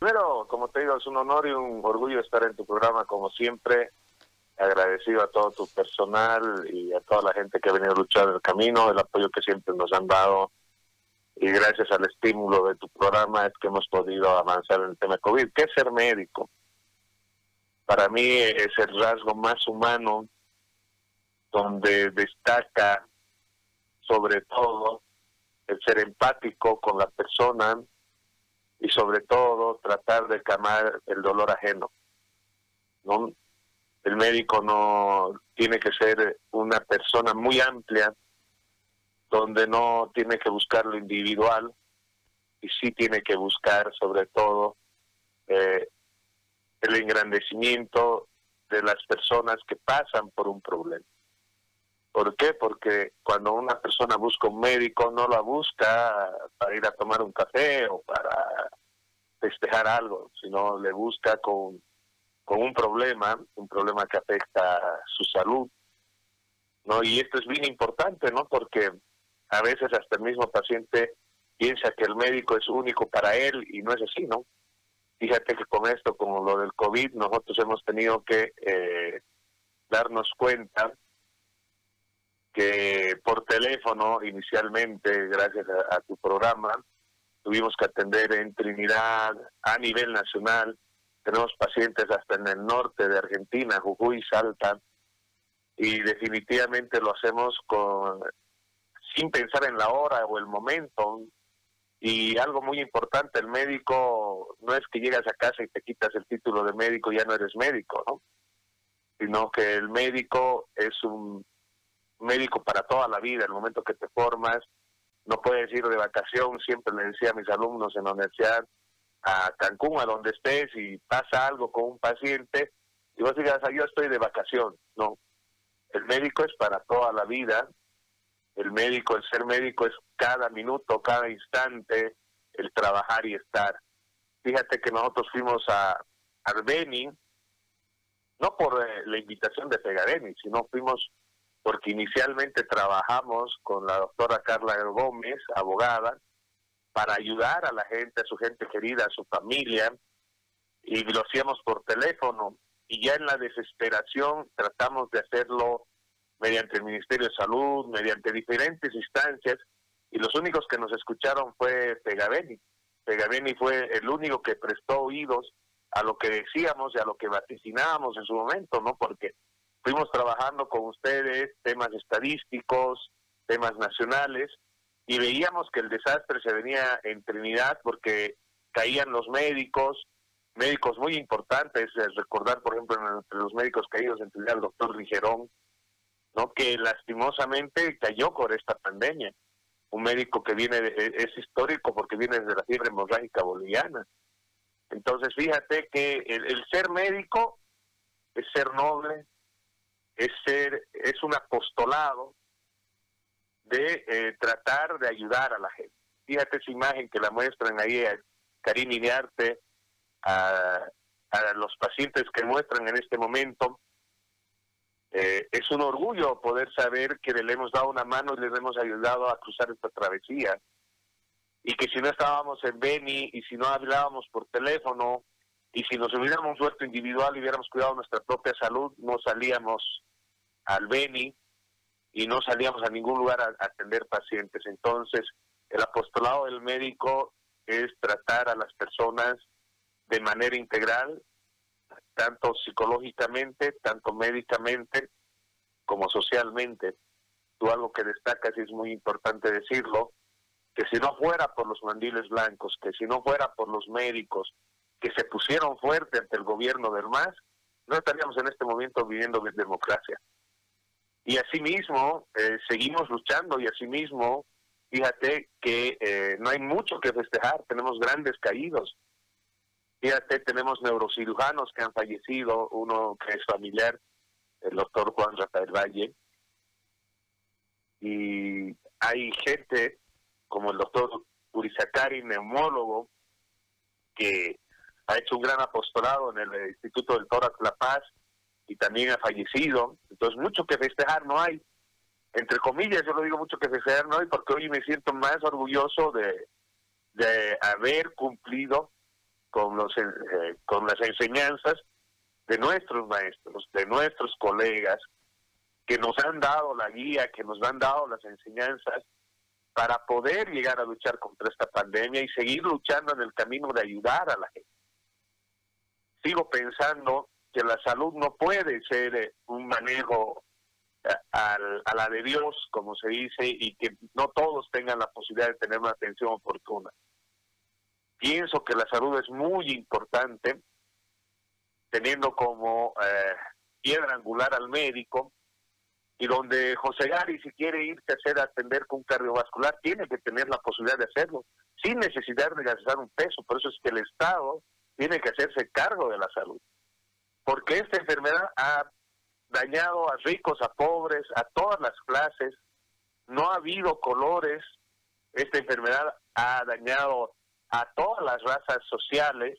Primero, como te digo, es un honor y un orgullo estar en tu programa, como siempre. Agradecido a todo tu personal y a toda la gente que ha venido a luchar el camino, el apoyo que siempre nos han dado. Y gracias al estímulo de tu programa es que hemos podido avanzar en el tema COVID. ¿Qué es ser médico? Para mí es el rasgo más humano donde destaca sobre todo el ser empático con la persona y sobre todo tratar de calmar el dolor ajeno. ¿no? El médico no tiene que ser una persona muy amplia donde no tiene que buscar lo individual y sí tiene que buscar sobre todo eh, el engrandecimiento de las personas que pasan por un problema. ¿Por qué? Porque cuando una persona busca un médico, no la busca para ir a tomar un café o para festejar algo, sino le busca con, con un problema, un problema que afecta su salud. ¿no? Y esto es bien importante, ¿no? Porque a veces hasta el mismo paciente piensa que el médico es único para él y no es así, ¿no? Fíjate que con esto, con lo del COVID, nosotros hemos tenido que eh, darnos cuenta que por teléfono inicialmente, gracias a, tu programa, tuvimos que atender en Trinidad a nivel nacional. Tenemos pacientes hasta en el norte de Argentina, Jujuy, Salta, y definitivamente lo hacemos con sin pensar en la hora o el momento. Y algo muy importante, el médico no es que llegas a casa y te quitas el título de médico y ya no eres médico, ¿no? Sino que el médico es un médico para toda la vida, el momento que te formas, no puedes ir de vacación, siempre le decía a mis alumnos en la universidad, a Cancún, a donde estés, y pasa algo con un paciente, y vos digas, ah, yo estoy de vacación, no. El médico es para toda la vida, el médico, el ser médico es cada minuto, cada instante, el trabajar y estar. Fíjate que nosotros fuimos a Arbeni, no por eh, la invitación de Pegareni, sino fuimos porque inicialmente trabajamos con la doctora Carla Gómez, abogada, para ayudar a la gente, a su gente querida, a su familia, y lo hacíamos por teléfono. Y ya en la desesperación tratamos de hacerlo mediante el Ministerio de Salud, mediante diferentes instancias, y los únicos que nos escucharon fue Pegaveni. Pegaveni fue el único que prestó oídos a lo que decíamos y a lo que vaticinábamos en su momento, ¿no? Porque fuimos trabajando con ustedes temas estadísticos, temas nacionales, y veíamos que el desastre se venía en Trinidad porque caían los médicos, médicos muy importantes, recordar por ejemplo entre los médicos caídos en Trinidad el doctor Rigerón, ¿no? que lastimosamente cayó por esta pandemia. Un médico que viene, e, es histórico porque viene desde la fiebre hemorrágica boliviana. Entonces, fíjate que el ser médico es ser noble, es ser, es un apostolado de eh, tratar de ayudar a la gente. Fíjate esa imagen que la muestran ahí a Karim Iniarte, a, a los pacientes que muestran en este momento. Eh, es un orgullo poder saber que le hemos dado una mano y le hemos ayudado a cruzar esta travesía. Y que si no estábamos en Beni y si no hablábamos por teléfono y si nos hubiéramos vuelto individual y hubiéramos cuidado nuestra propia salud, no salíamos al Beni y no salíamos a ningún lugar a, atender pacientes. Entonces, el apostolado del médico es tratar a las personas de manera integral, tanto psicológicamente, tanto médicamente, como socialmente. Tú algo que destacas y es muy importante decirlo, que si no fuera por los mandiles blancos, que si no fuera por los médicos que se pusieron fuerte ante el gobierno del MAS, no estaríamos en este momento viviendo de democracia. Y asimismo, eh, seguimos luchando y asimismo, fíjate que eh, no hay mucho que festejar, tenemos grandes caídos. Fíjate, tenemos neurocirujanos que han fallecido, uno que es familiar, el doctor Juan Rafael Valle, y hay gente como el doctor Urizakari, neumólogo, que ha hecho un gran apostolado en el Instituto del Tórax La Paz, y también ha fallecido. Entonces, mucho que festejar no hay. Entre comillas, yo lo digo mucho que festejar no hay porque hoy me siento más orgulloso de, de haber cumplido con, los, eh, con las enseñanzas de nuestros maestros, de nuestros colegas, que nos han dado la guía, que nos han dado las enseñanzas para poder llegar a luchar contra esta pandemia y seguir luchando en el camino de ayudar a la gente. Sigo pensando que la salud no puede ser eh, un manejo eh, a la de Dios, como se dice, y que no todos tengan la posibilidad de tener una atención oportuna. Pienso que la salud es muy importante, teniendo como eh, piedra angular al médico, y donde José Gary, si quiere irse a hacer atender con cardiovascular, tiene que tener la posibilidad de hacerlo, sin necesidad de gastar un peso. Por eso es que el Estado tiene que hacerse cargo de la salud. Porque esta enfermedad ha dañado a ricos, a pobres, a todas las clases. No ha habido colores. Esta enfermedad ha dañado a todas las razas sociales.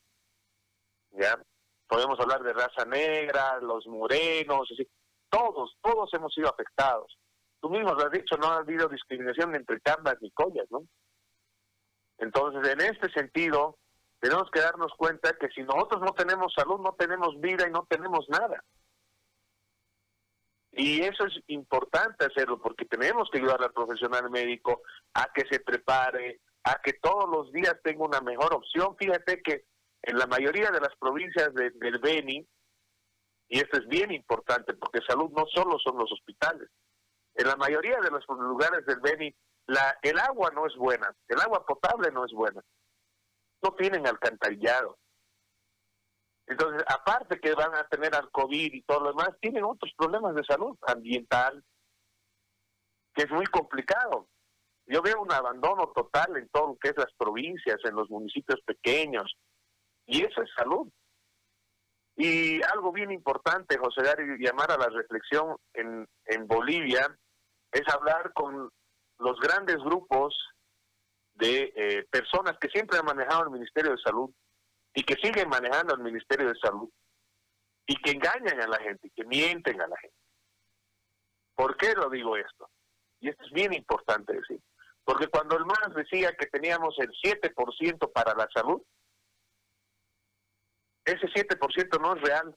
¿ya? Podemos hablar de raza negra, los morenos, todos, todos hemos sido afectados. Tú mismo lo has dicho, no ha habido discriminación entre cambas ni collas, ¿no? Entonces, en este sentido, tenemos que darnos cuenta que si nosotros no tenemos salud, no tenemos vida y no tenemos nada. Y eso es importante hacerlo porque tenemos que ayudar al profesional médico a que se prepare, a que todos los días tenga una mejor opción. Fíjate que en la mayoría de las provincias del Beni, y esto es bien importante porque salud no solo son los hospitales, en la mayoría de los lugares del Beni la, el agua no es buena, el agua potable no es buena, no tienen alcantarillado. Entonces, aparte que van a tener al COVID y todo lo demás, tienen otros problemas de salud ambiental, que es muy complicado. Yo veo un abandono total en todo lo que es las provincias, en los municipios pequeños, y eso es salud. Y algo bien importante, José Darío, llamar a la reflexión en, en Bolivia, es hablar con los grandes grupos de eh, personas que siempre han manejado el Ministerio de Salud y que siguen manejando el Ministerio de Salud y que engañan a la gente, y que mienten a la gente. ¿Por qué lo digo esto? Y esto es bien importante decir. Porque cuando el MAS decía que teníamos el 7% para la salud, ese 7% no es real.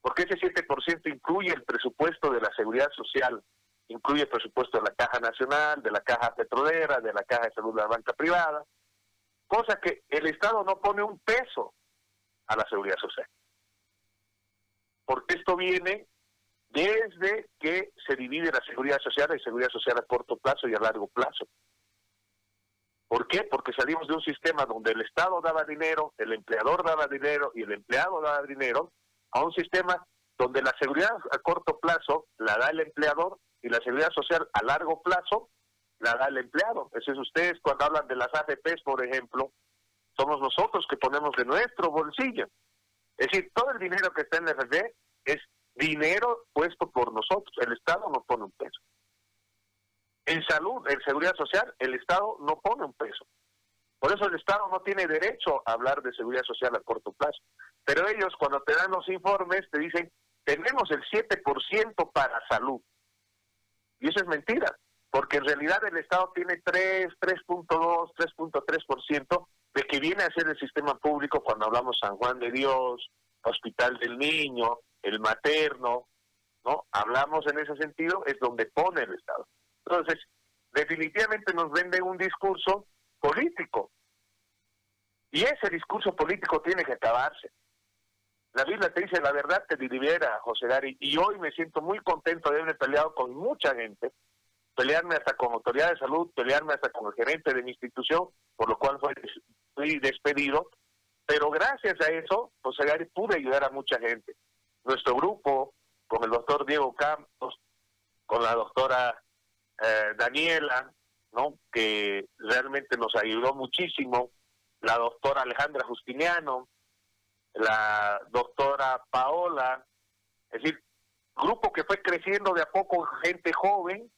Porque ese 7% incluye el presupuesto de la seguridad social, incluye presupuesto de la Caja Nacional, de la Caja Petrolera, de la Caja de Salud de la banca privada, cosa que el Estado no pone un peso a la seguridad social. Porque esto viene desde que se divide la seguridad social y seguridad social a corto plazo y a largo plazo. ¿Por qué? Porque salimos de un sistema donde el Estado daba dinero, el empleador daba dinero y el empleado daba dinero, a un sistema donde la seguridad a corto plazo la da el empleador y la seguridad social a largo plazo la da el empleado. Eso es ustedes cuando hablan de las AFPs, por ejemplo, somos nosotros que ponemos de nuestro bolsillo. Es decir, todo el dinero que está en el RD es dinero puesto por nosotros. El Estado no pone un peso. En salud, en seguridad social, el Estado no pone un peso. Por eso el Estado no tiene derecho a hablar de seguridad social a corto plazo. Pero ellos cuando te dan los informes te dicen, tenemos el 7% para salud. Y eso es mentira, porque en realidad el Estado tiene 3, 3.2, 3.3% de que viene a ser el sistema público cuando hablamos San Juan de Dios, Hospital del Niño, el materno, ¿no? Hablamos en ese sentido, es donde pone el Estado. Entonces, definitivamente nos vende un discurso político. Y ese discurso político tiene que acabarse. La Biblia te dice la verdad te libera, José Gary, y hoy me siento muy contento de haberme peleado con mucha gente, pelearme hasta con autoridad de salud, pelearme hasta con el gerente de mi institución, por lo cual fui despedido, pero gracias a eso, José Gary, pude ayudar a mucha gente. Nuestro grupo, con el doctor Diego Campos, con la doctora eh, Daniela, ¿no? que realmente nos ayudó muchísimo, la doctora Alejandra Justiniano, la doctora Paola, es decir, grupo que fue creciendo de a poco, gente joven,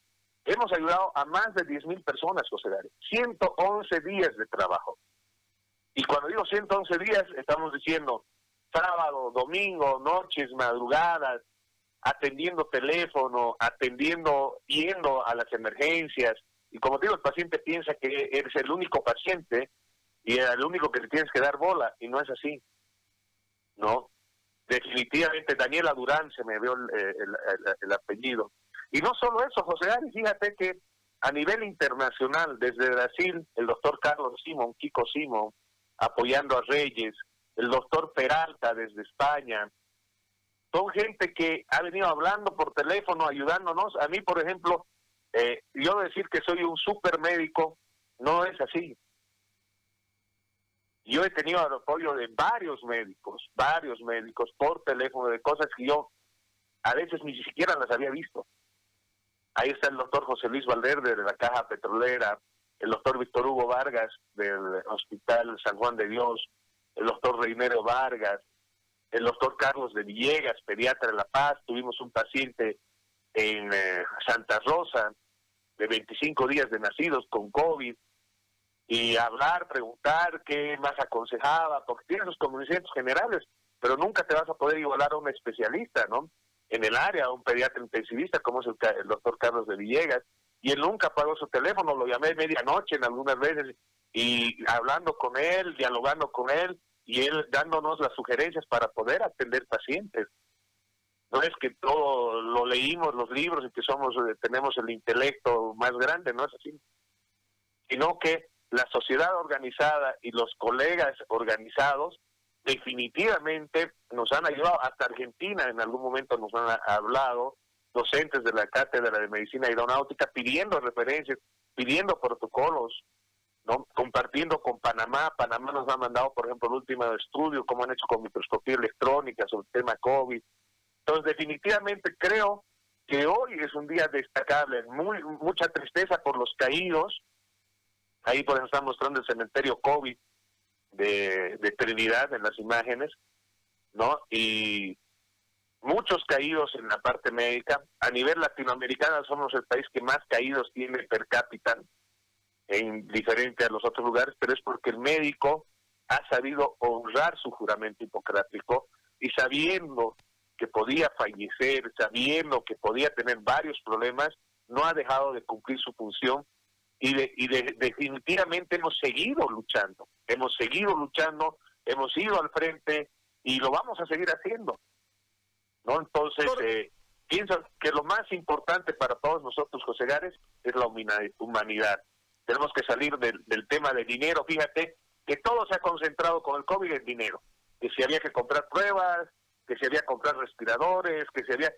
hemos ayudado a más de 10 mil personas, José Darío, 111 días de trabajo. Y cuando digo 111 días, estamos diciendo sábado, domingo, noches, madrugadas, atendiendo teléfono, atendiendo, yendo a las emergencias. Y como digo, el paciente piensa que eres el único paciente y el único que le tienes que dar bola, y no es así. ¿No? Definitivamente Daniela Durán se me vio eh, el, apellido. Y no solo eso, José Ari, fíjate que a nivel internacional, desde Brasil, el doctor Carlos Simón, Kiko Simón, apoyando a Reyes, el doctor Peralta desde España, son gente que ha venido hablando por teléfono, ayudándonos. A mí, por ejemplo, eh, yo decir que soy un super médico, no es así. Yo he tenido apoyo de varios médicos, varios médicos por teléfono de cosas que yo a veces ni siquiera las había visto. Ahí está el doctor José Luis Valverde de la Caja Petrolera, el doctor Víctor Hugo Vargas del Hospital San Juan de Dios, el doctor Reinero Vargas, el doctor Carlos de Villegas, pediatra de La Paz, tuvimos un paciente en eh, Santa Rosa de 25 días de nacidos con COVID, y hablar, preguntar qué más aconsejaba, porque tienes los conocimientos generales, pero nunca te vas a poder igualar a un especialista, ¿no? En el área, un pediatra intensivista como es el, doctor Carlos de Villegas, y él nunca pagó su teléfono, lo llamé medianoche en algunas veces, y hablando con él, dialogando con él, y él dándonos las sugerencias para poder atender pacientes. No es que todo lo leímos los libros y que somos eh, tenemos el intelecto más grande, no es así, sino que la sociedad organizada y los colegas organizados definitivamente nos han ayudado, hasta Argentina en algún momento nos han hablado, docentes de la Cátedra de Medicina Aeronáutica pidiendo referencias, pidiendo protocolos, compartiendo con Panamá. Panamá nos ha mandado, por ejemplo, el último estudio, como han hecho con microscopía electrónica sobre el tema COVID. Entonces, definitivamente creo que hoy es un día destacable, muy mucha tristeza por los caídos, Ahí por ejemplo están mostrando el cementerio COVID de, Trinidad en las imágenes, ¿no? Y muchos caídos en la parte médica. A nivel latinoamericano somos el país que más caídos tiene per cápita, en diferente a los otros lugares, pero es porque el médico ha sabido honrar su juramento hipocrático y sabiendo que podía fallecer, sabiendo que podía tener varios problemas, no ha dejado de cumplir su función y, definitivamente hemos seguido luchando, hemos seguido luchando, hemos ido al frente y lo vamos a seguir haciendo. ¿no? Entonces, eh, pienso que lo más importante para todos nosotros, José Gares, es la humanidad. Tenemos que salir del, tema del dinero. Fíjate que todo se ha concentrado con el COVID en dinero. Que si había que comprar pruebas, que si había que comprar respiradores, que si había...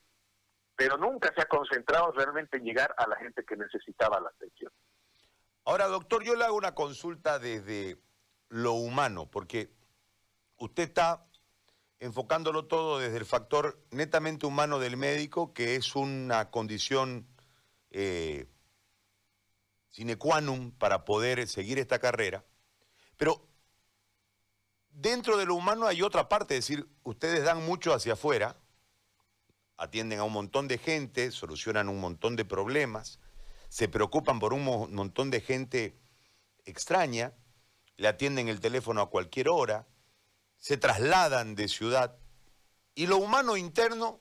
Pero nunca se ha concentrado realmente en llegar a la gente que necesitaba la atención. Ahora, doctor, yo le hago una consulta desde lo humano, porque usted está enfocándolo todo desde el factor netamente humano del médico, que es una condición eh, sine qua non para poder seguir esta carrera. Pero dentro de lo humano hay otra parte, es decir, ustedes dan mucho hacia afuera, atienden a un montón de gente, solucionan un montón de problemas, se preocupan por un montón de gente extraña, le atienden el teléfono a cualquier hora, se trasladan de ciudad. Y lo humano interno,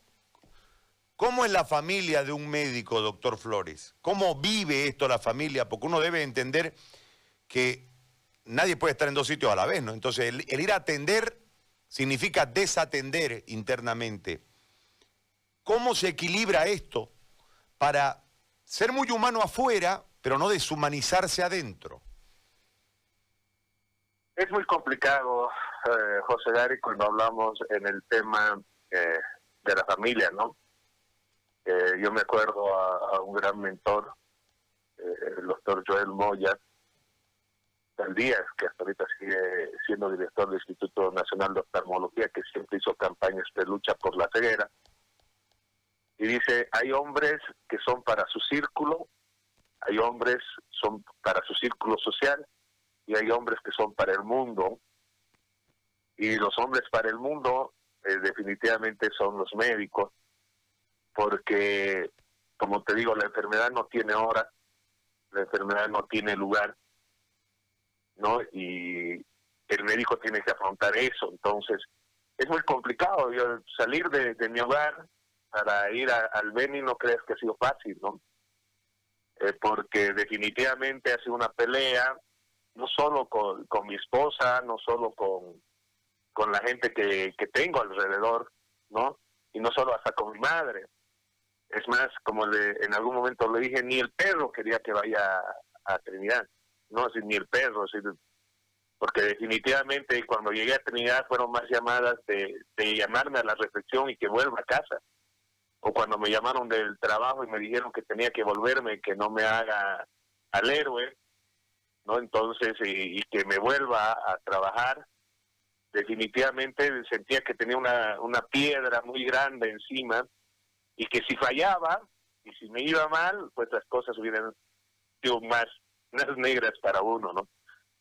¿cómo es la familia de un médico, doctor Flores? ¿Cómo vive esto la familia? Porque uno debe entender que nadie puede estar en dos sitios a la vez, ¿no? Entonces, el, el ir a atender significa desatender internamente. ¿Cómo se equilibra esto para ser muy humano afuera, pero no deshumanizarse adentro. Es muy complicado, eh, José Gary, cuando hablamos en el tema eh, de la familia, ¿no? Eh, yo me acuerdo a, un gran mentor, el doctor Joel Moya, Díaz, que hasta ahorita sigue siendo director del Instituto Nacional de Oftalmología, que siempre hizo campañas de lucha por la ceguera y dice, hay hombres que son para su círculo, hay hombres son para su círculo social y hay hombres que son para el mundo. Y los hombres para el mundo eh, definitivamente son los médicos, porque, como te digo, la enfermedad no tiene hora, la enfermedad no tiene lugar, ¿no? Y el médico tiene que afrontar eso. Entonces, es muy complicado yo, salir de, de mi hogar para ir al Beni no crees que ha sido fácil, ¿no? Eh, porque definitivamente ha sido una pelea no solo con, mi esposa, no solo con, la gente que, que tengo alrededor, ¿no? Y no solo hasta con mi madre. Es más, como le, en algún momento le dije, ni el perro quería que vaya a, Trinidad, no, ni el perro, así, porque definitivamente cuando llegué a Trinidad fueron más llamadas de, de llamarme a la reflexión y que vuelva a casa. O cuando me llamaron del trabajo y me dijeron que tenía que volverme, que no me haga al héroe, ¿no? Entonces, y, que me vuelva a trabajar, definitivamente sentía que tenía una, una piedra muy grande encima y que si fallaba y si me iba mal, pues las cosas hubieran sido más, más negras para uno, ¿no?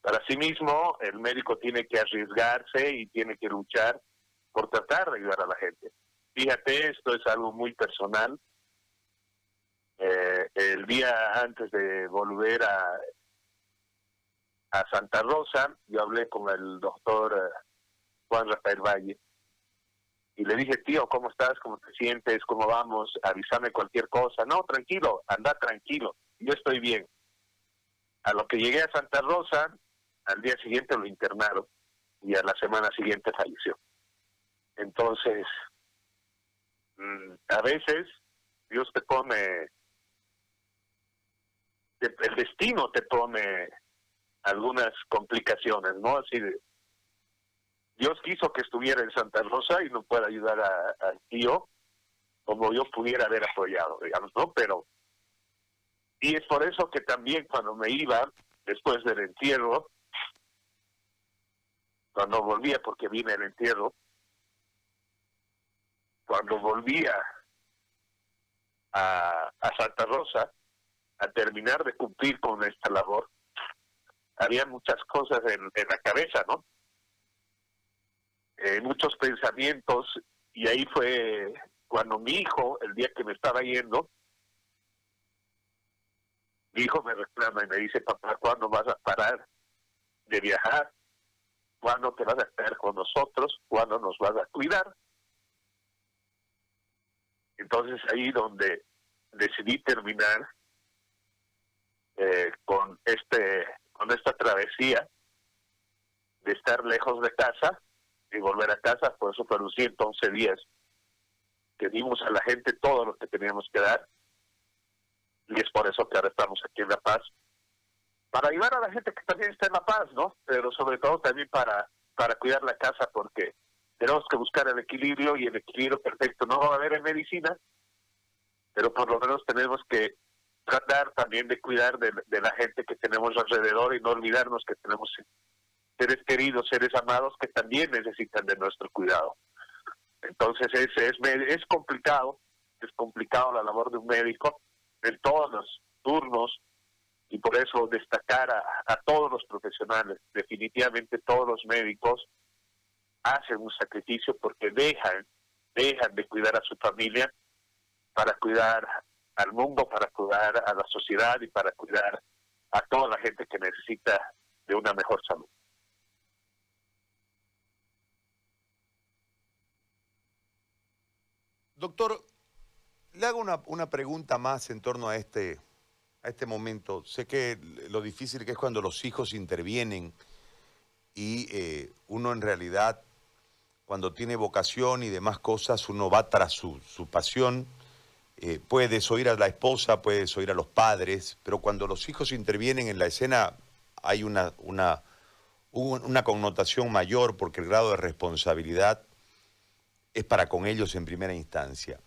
Para sí mismo, el médico tiene que arriesgarse y tiene que luchar por tratar de ayudar a la gente. Fíjate, esto es algo muy personal. Eh, el día antes de volver a, a Santa Rosa, yo hablé con el doctor eh, Juan Rafael Valle y le dije, tío, ¿cómo estás? ¿Cómo te sientes? ¿Cómo vamos? Avísame cualquier cosa. No, tranquilo, anda tranquilo, yo estoy bien. A lo que llegué a Santa Rosa, al día siguiente lo internaron y a la semana siguiente falleció. Entonces, a veces Dios te pone, el destino te pone algunas complicaciones, ¿no? Así de, Dios quiso que estuviera en Santa Rosa y no puede ayudar al tío como yo pudiera haber apoyado, digamos, ¿no? Pero, y es por eso que también cuando me iba, después del entierro, cuando volvía, porque vine el entierro, cuando volvía a, Santa Rosa a terminar de cumplir con esta labor, había muchas cosas en, en la cabeza, ¿no? Eh, muchos pensamientos y ahí fue cuando mi hijo, el día que me estaba yendo, mi hijo me reclama y me dice, papá, ¿cuándo vas a parar de viajar? ¿Cuándo te vas a estar con nosotros? ¿Cuándo nos vas a cuidar? Entonces ahí donde decidí terminar eh, con este con esta travesía de estar lejos de casa y volver a casa, por eso fueron 111 días que dimos a la gente todo lo que teníamos que dar. Y es por eso que ahora estamos aquí en La Paz, para ayudar a la gente que también está en La Paz, ¿no? Pero sobre todo también para, para cuidar la casa, porque tenemos que buscar el equilibrio y el equilibrio perfecto no va a haber en medicina, pero por lo menos tenemos que tratar también de cuidar de, de la gente que tenemos alrededor y no olvidarnos que tenemos seres queridos, seres amados que también necesitan de nuestro cuidado. Entonces es, es, es complicado, es complicado la labor de un médico en todos los turnos y por eso destacar a, a todos los profesionales, definitivamente todos los médicos hacen un sacrificio porque dejan, dejan de cuidar a su familia para cuidar al mundo, para cuidar a la sociedad y para cuidar a toda la gente que necesita de una mejor salud. Doctor, le hago una, una, pregunta más en torno a este, a este momento. Sé que lo difícil que es cuando los hijos intervienen y eh, uno en realidad, cuando tiene vocación y demás cosas, uno va tras su, su pasión. Eh, puede desoír a la esposa, puede desoír a los padres, pero cuando los hijos intervienen en la escena hay una, una, una connotación mayor porque el grado de responsabilidad es para con ellos en primera instancia.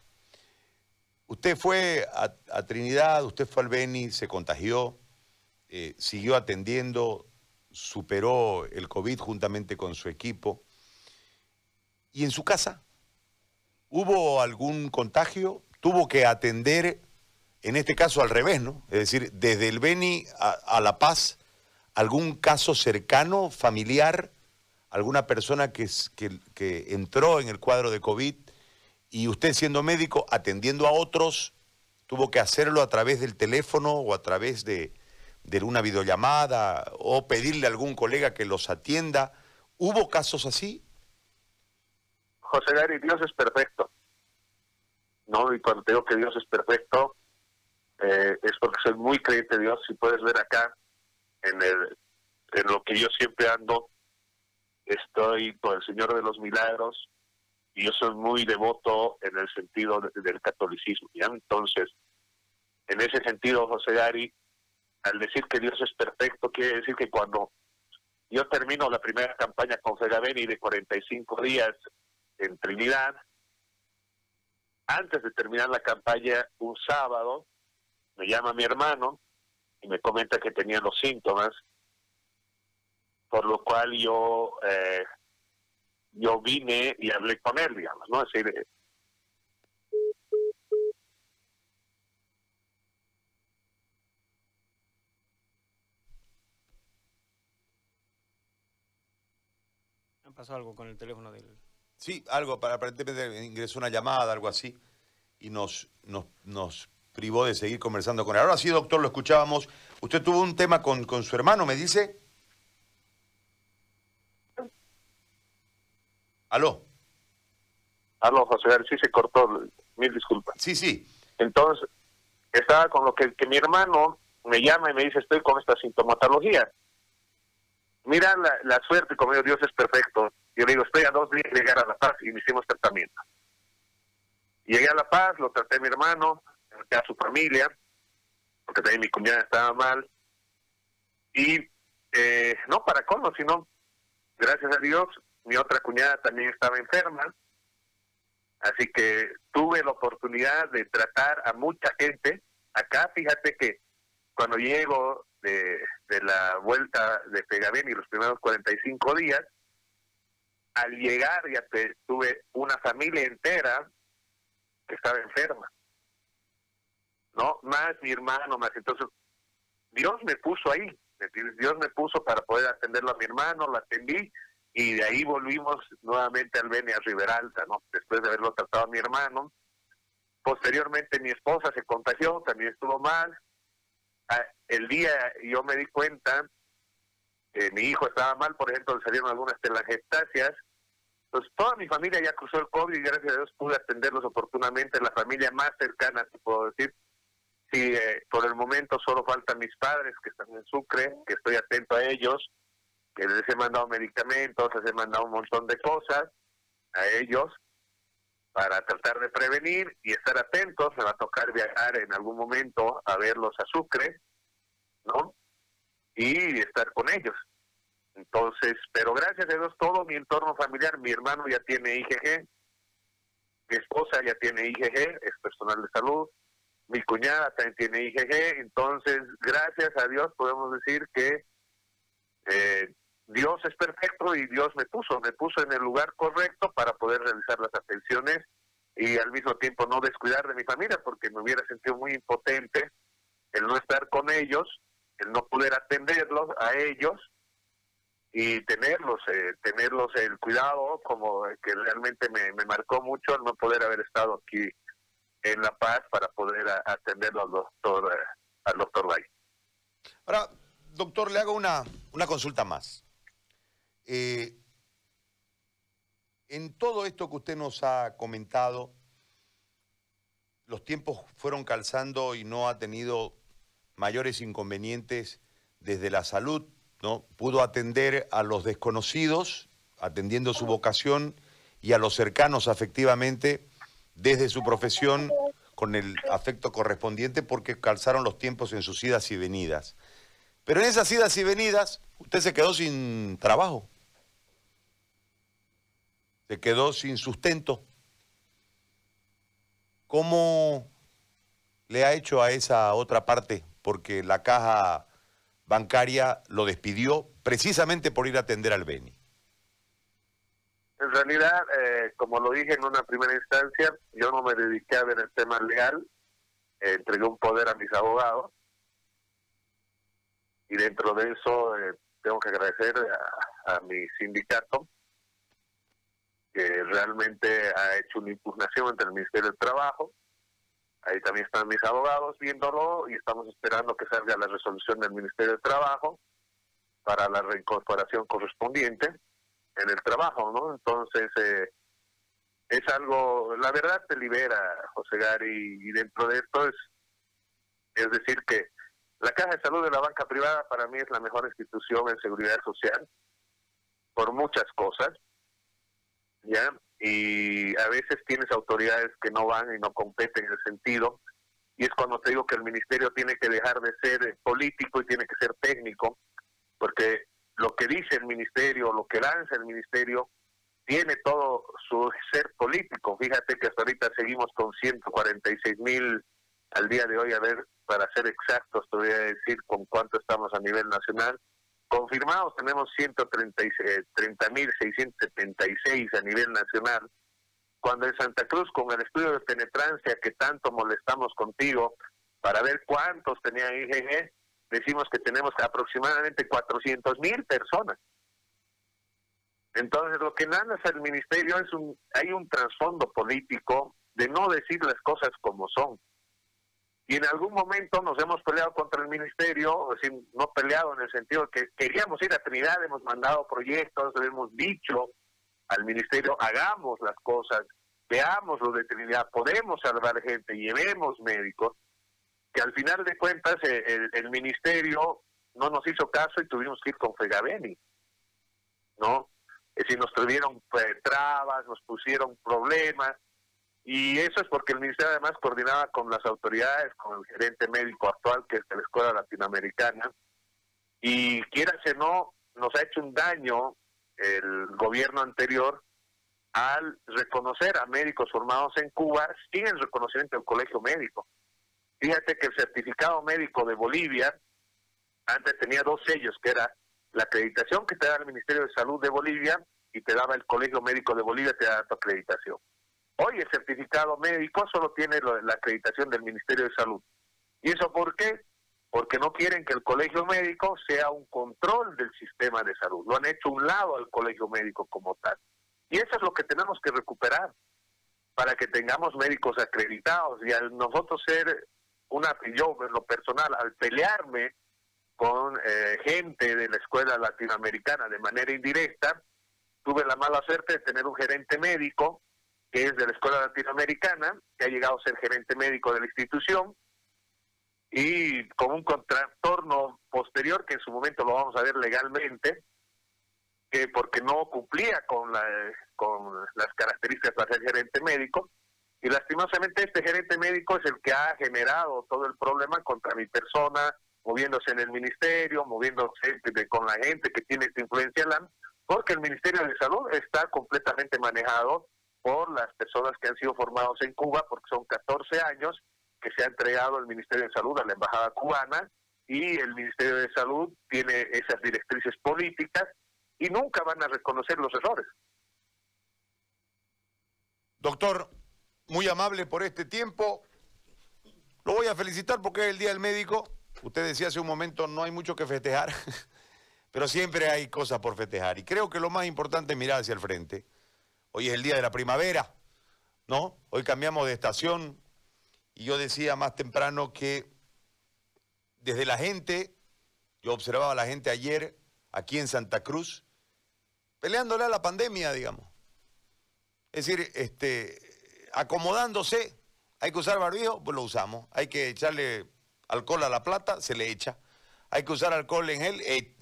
Usted fue a, Trinidad, usted fue al Beni, se contagió, eh, siguió atendiendo, superó el COVID juntamente con su equipo. ¿Y en su casa? ¿Hubo algún contagio? ¿Tuvo que atender, en este caso al revés, ¿no? Es decir, desde el Beni a, La Paz, algún caso cercano, familiar, alguna persona que, que, entró en el cuadro de COVID y usted siendo médico, atendiendo a otros, tuvo que hacerlo a través del teléfono o a través de, de una videollamada o pedirle a algún colega que los atienda. ¿Hubo casos así? José Gary, Dios es perfecto. ¿no? Y cuando digo que Dios es perfecto, eh, es porque soy muy creyente de Dios. Si puedes ver acá en el en lo que yo siempre ando, estoy con el Señor de los Milagros y yo soy muy devoto en el sentido del catolicismo. ¿ya? Entonces, en ese sentido, José Gary, al decir que Dios es perfecto, quiere decir que cuando yo termino la primera campaña con Fegaveni de 45 días en Trinidad, antes de terminar la campaña, un sábado, me llama mi hermano y me comenta que tenía los síntomas, por lo cual yo eh, yo vine y hablé con él, digamos, ¿no? Es decir, pasó algo con el teléfono del... Sí, algo, para, aparentemente ingresó una llamada, algo así, y nos, nos, nos privó de seguir conversando con él. Ahora sí, doctor, lo escuchábamos. Usted tuvo un tema con, con su hermano, me dice. ¿Aló? Aló, José, sí se cortó, mil disculpas. Sí, sí. Entonces, estaba con lo que, que mi hermano me llama y me dice, estoy con esta sintomatología mira la, suerte, como Dios es perfecto. Yo le digo, estoy a dos días de llegar a La Paz y me hicimos tratamiento. Llegué a La Paz, lo traté a mi hermano, a su familia, porque también mi cuñada estaba mal. Y eh, no para cómo, sino, gracias a Dios, mi otra cuñada también estaba enferma. Así que tuve la oportunidad de tratar a mucha gente. Acá, fíjate que cuando llego de, la vuelta de y los primeros 45 días, al llegar ya tuve una familia entera que estaba enferma. ¿No? Más mi hermano, más. Entonces, Dios me puso ahí. Dios me puso para poder atenderlo a mi hermano, lo atendí y de ahí volvimos nuevamente al Beni a Riberalta, ¿no? Después de haberlo tratado a mi hermano. Posteriormente mi esposa se contagió, también estuvo mal el día yo me di cuenta que mi hijo estaba mal, por ejemplo, salieron algunas telangiectasias. Entonces, toda mi familia ya cruzó el COVID y gracias a Dios pude atenderlos oportunamente. La familia más cercana, te puedo decir. Sí, eh, por el momento solo faltan mis padres que están en Sucre, que estoy atento a ellos, que les he mandado medicamentos, les he mandado un montón de cosas a ellos para tratar de prevenir y estar atentos. Me va a tocar viajar en algún momento a verlos a Sucre, ¿no? Y estar con ellos. Entonces, pero gracias a Dios, todo mi entorno familiar, mi hermano ya tiene IgG, mi esposa ya tiene IgG, es personal de salud, mi cuñada también tiene IgG, entonces, gracias a Dios podemos decir que eh, Dios es perfecto y Dios me puso, me puso en el lugar correcto para poder realizar las atenciones y al mismo tiempo no descuidar de mi familia porque me hubiera sentido muy impotente el no estar con ellos, el no poder atenderlos a ellos y tenerlos, eh, tenerlos el cuidado como que realmente me, marcó mucho el no poder haber estado aquí en La Paz para poder atenderlo al doctor, eh, al doctor Bay. Ahora, doctor, le hago una, una consulta más. Eh, en todo esto que usted nos ha comentado, los tiempos fueron calzando y no ha tenido mayores inconvenientes desde la salud, ¿no? Pudo atender a los desconocidos, atendiendo su vocación, y a los cercanos afectivamente, desde su profesión, con el afecto correspondiente, porque calzaron los tiempos en sus idas y venidas. Pero en esas idas y venidas, usted se quedó sin trabajo se quedó sin sustento. ¿Cómo le ha hecho a esa otra parte? Porque la caja bancaria lo despidió precisamente por ir a atender al Beni. En realidad, eh, como lo dije en una primera instancia, yo no me dediqué a ver el tema legal, eh, entregué un poder a mis abogados y dentro de eso eh, tengo que agradecer a mi sindicato que realmente ha hecho una impugnación entre el Ministerio del Trabajo. Ahí también están mis abogados viéndolo y estamos esperando que salga la resolución del Ministerio del Trabajo para la reincorporación correspondiente en el trabajo, ¿no? Entonces, eh, es algo, la verdad te libera, José Gary, y dentro de esto es, es decir, que La Caja de Salud de la banca privada para mí es la mejor institución en seguridad social por muchas cosas, ¿ya? Y a veces tienes autoridades que no van y no competen en el sentido, y es cuando te digo que el ministerio tiene que dejar de ser político y tiene que ser técnico, porque lo que dice el ministerio, lo que lanza el ministerio, tiene todo su ser político. Fíjate que hasta ahorita seguimos con 146 mil al día de hoy, a ver, para ser exactos, te voy a decir con cuánto estamos a nivel nacional. Confirmados tenemos 130.676 a nivel nacional, cuando en Santa Cruz, con el estudio de penetrancia que tanto molestamos contigo para ver cuántos tenían IgG, decimos que tenemos aproximadamente 400 mil personas. Entonces, lo que hace el ministerio es un, hay un trasfondo político de no decir las cosas como son. Y en algún momento nos hemos peleado contra el ministerio, o sea, no peleado en el sentido de que queríamos ir a Trinidad, hemos mandado proyectos, hemos dicho al ministerio, hagamos las cosas, veamos lo de Trinidad, podemos salvar gente, llevemos médicos, que al final de cuentas eh, el, ministerio no nos hizo caso y tuvimos que ir con Fegaveni, ¿no? Es decir, nos tuvieron pues, trabas, nos pusieron problemas, y eso es porque el ministerio además coordinaba con las autoridades, con el gerente médico actual, que es de la Escuela Latinoamericana, y quiera o no, nos ha hecho un daño el gobierno anterior al reconocer a médicos formados en Cuba sin el reconocimiento del colegio médico. Fíjate que el certificado médico de Bolivia antes tenía dos sellos, que era la acreditación que te da el Ministerio de Salud de Bolivia y te daba el Colegio Médico de Bolivia, te da tu acreditación. Hoy el certificado médico solo tiene la acreditación del Ministerio de Salud. ¿Y eso por qué? Porque no quieren que el colegio médico sea un control del sistema de salud. Lo han hecho un lado al colegio médico como tal. Y eso es lo que tenemos que recuperar para que tengamos médicos acreditados y al nosotros ser una, yo en lo personal, al pelearme con eh, gente de la escuela latinoamericana de manera indirecta, tuve la mala suerte de tener un gerente médico que es de la escuela latinoamericana, que ha llegado a ser gerente médico de la institución, y con un contratorno posterior, que en su momento lo vamos a ver legalmente, que porque no cumplía con, la, con las características para ser gerente médico, y lastimosamente este gerente médico es el que ha generado todo el problema contra mi persona, moviéndose en el ministerio, moviéndose con la gente que tiene esta influencia porque el Ministerio de Salud está completamente manejado las personas que han sido formados en Cuba, porque son 14 años que se ha entregado el Ministerio de Salud a la Embajada cubana y el Ministerio de Salud tiene esas directrices políticas y nunca van a reconocer los errores. Doctor, muy amable por este tiempo. Lo voy a felicitar porque es el Día del Médico. Usted decía hace un momento, no hay mucho que festejar, pero siempre hay cosas por festejar. Y creo que lo más importante es mirar hacia el frente. Hoy es el día de la primavera, ¿no? Hoy cambiamos de estación y yo decía más temprano que desde la gente, yo observaba a la gente ayer aquí en Santa Cruz, peleándole a la pandemia, digamos. Es decir, este, acomodándose. Hay que usar barbijo, pues lo usamos. Hay que echarle alcohol a la plata, se le echa. Hay que usar alcohol en él, eh,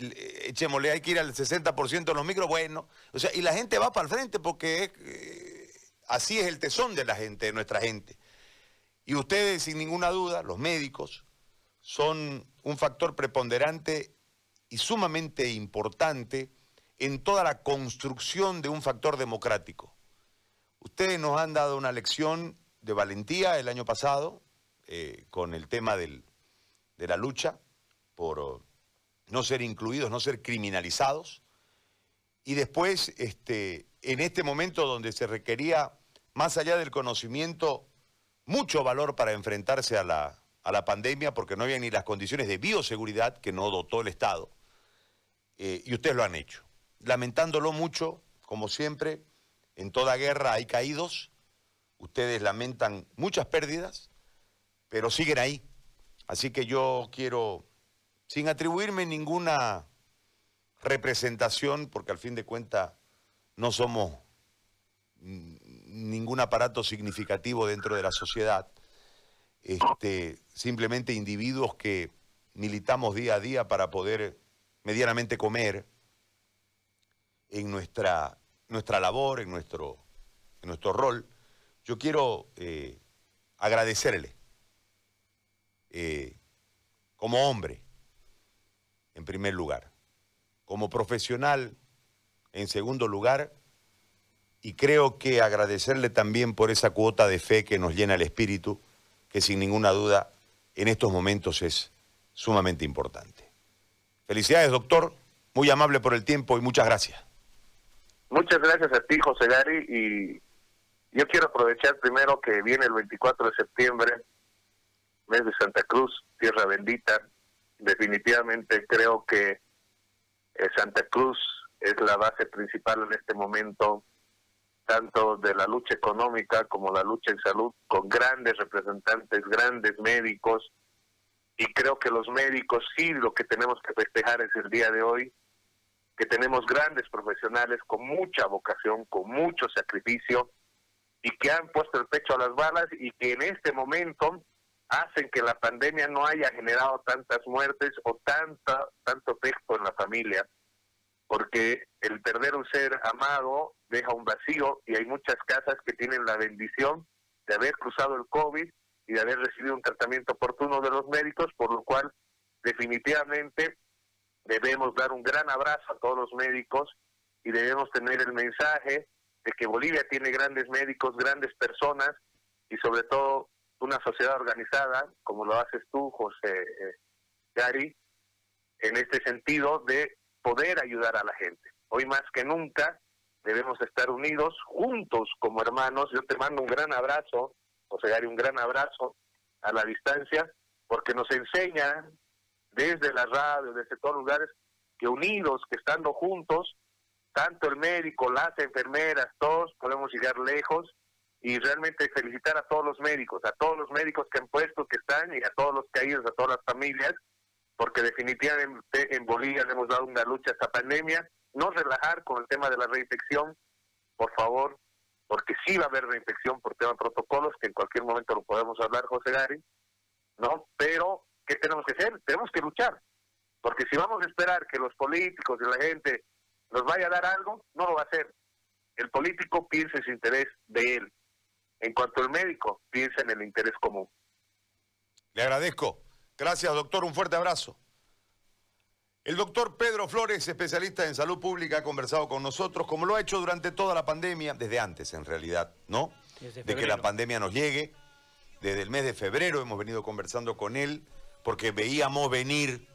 echémosle, hay que ir al 60% de los micros, bueno. O sea, y la gente va para el frente porque eh, así es el tesón de la gente, de nuestra gente. Y ustedes, sin ninguna duda, los médicos, son un factor preponderante y sumamente importante en toda la construcción de un factor democrático. Ustedes nos han dado una lección de valentía el año pasado eh, con el tema de la lucha por oh, no ser incluidos, no ser criminalizados. Y después, este, en este momento donde se requería, más allá del conocimiento, mucho valor para enfrentarse a la, pandemia, porque no había ni las condiciones de bioseguridad que no dotó el Estado, eh, y ustedes lo han hecho. Lamentándolo mucho, como siempre, en toda guerra hay caídos, ustedes lamentan muchas pérdidas, pero siguen ahí. Así que yo quiero, sin atribuirme ninguna representación, porque al fin de cuentas no somos ningún aparato significativo dentro de la sociedad, este, simplemente individuos que militamos día a día para poder medianamente comer en nuestra, nuestra labor, en nuestro, nuestro rol, yo quiero eh, agradecerle eh, como hombre, en primer lugar, como profesional, en segundo lugar, y creo que agradecerle también por esa cuota de fe que nos llena el espíritu, que sin ninguna duda en estos momentos es sumamente importante. Felicidades, doctor, muy amable por el tiempo y muchas gracias. Muchas gracias a ti, José Gary, y yo quiero aprovechar primero que viene el 24 de septiembre, mes de Santa Cruz, tierra bendita. Definitivamente creo que eh, Santa Cruz es la base principal en este momento, tanto de la lucha económica como la lucha en salud, con grandes representantes, grandes médicos, y creo que los médicos sí lo que tenemos que festejar es el día de hoy, que tenemos grandes profesionales con mucha vocación, con mucho sacrificio y que han puesto el pecho a las balas y que en este momento hacen que la pandemia no haya generado tantas muertes o tanta, tanto texto en la familia, porque el perder un ser amado deja un vacío y hay muchas casas que tienen la bendición de haber cruzado el COVID y de haber recibido un tratamiento oportuno de los médicos, por lo cual definitivamente debemos dar un gran abrazo a todos los médicos y debemos tener el mensaje de que Bolivia tiene grandes médicos, grandes personas y sobre todo una sociedad organizada, como lo haces tú, José eh, Gary, en este sentido de poder ayudar a la gente. Hoy más que nunca debemos estar unidos, juntos como hermanos. Yo te mando un gran abrazo, José Gary, un gran abrazo a la distancia, porque nos enseña desde la radio, desde todos los lugares, que unidos, que estando juntos, tanto el médico, las enfermeras, todos podemos llegar lejos y realmente felicitar a todos los médicos, a todos los médicos que han puesto, que están y a todos los caídos, a todas las familias, porque definitivamente en Bolivia le hemos dado una lucha a esta pandemia. No relajar con el tema de la reinfección, por favor, porque sí va a haber reinfección por tema de protocolos, que en cualquier momento lo podemos hablar, José Gary, ¿no? Pero ¿qué tenemos que hacer? Tenemos que luchar. Porque si vamos a esperar que los políticos y la gente nos vaya a dar algo, no lo va a hacer. El político piensa en interés de él. En cuanto al médico, piensa en el interés común. Le agradezco. Gracias, doctor. Un fuerte abrazo. El doctor Pedro Flores, especialista en salud pública, ha conversado con nosotros, como lo ha hecho durante toda la pandemia, desde antes en realidad, ¿no? De que la pandemia nos llegue. Desde el mes de febrero hemos venido conversando con él porque veíamos venir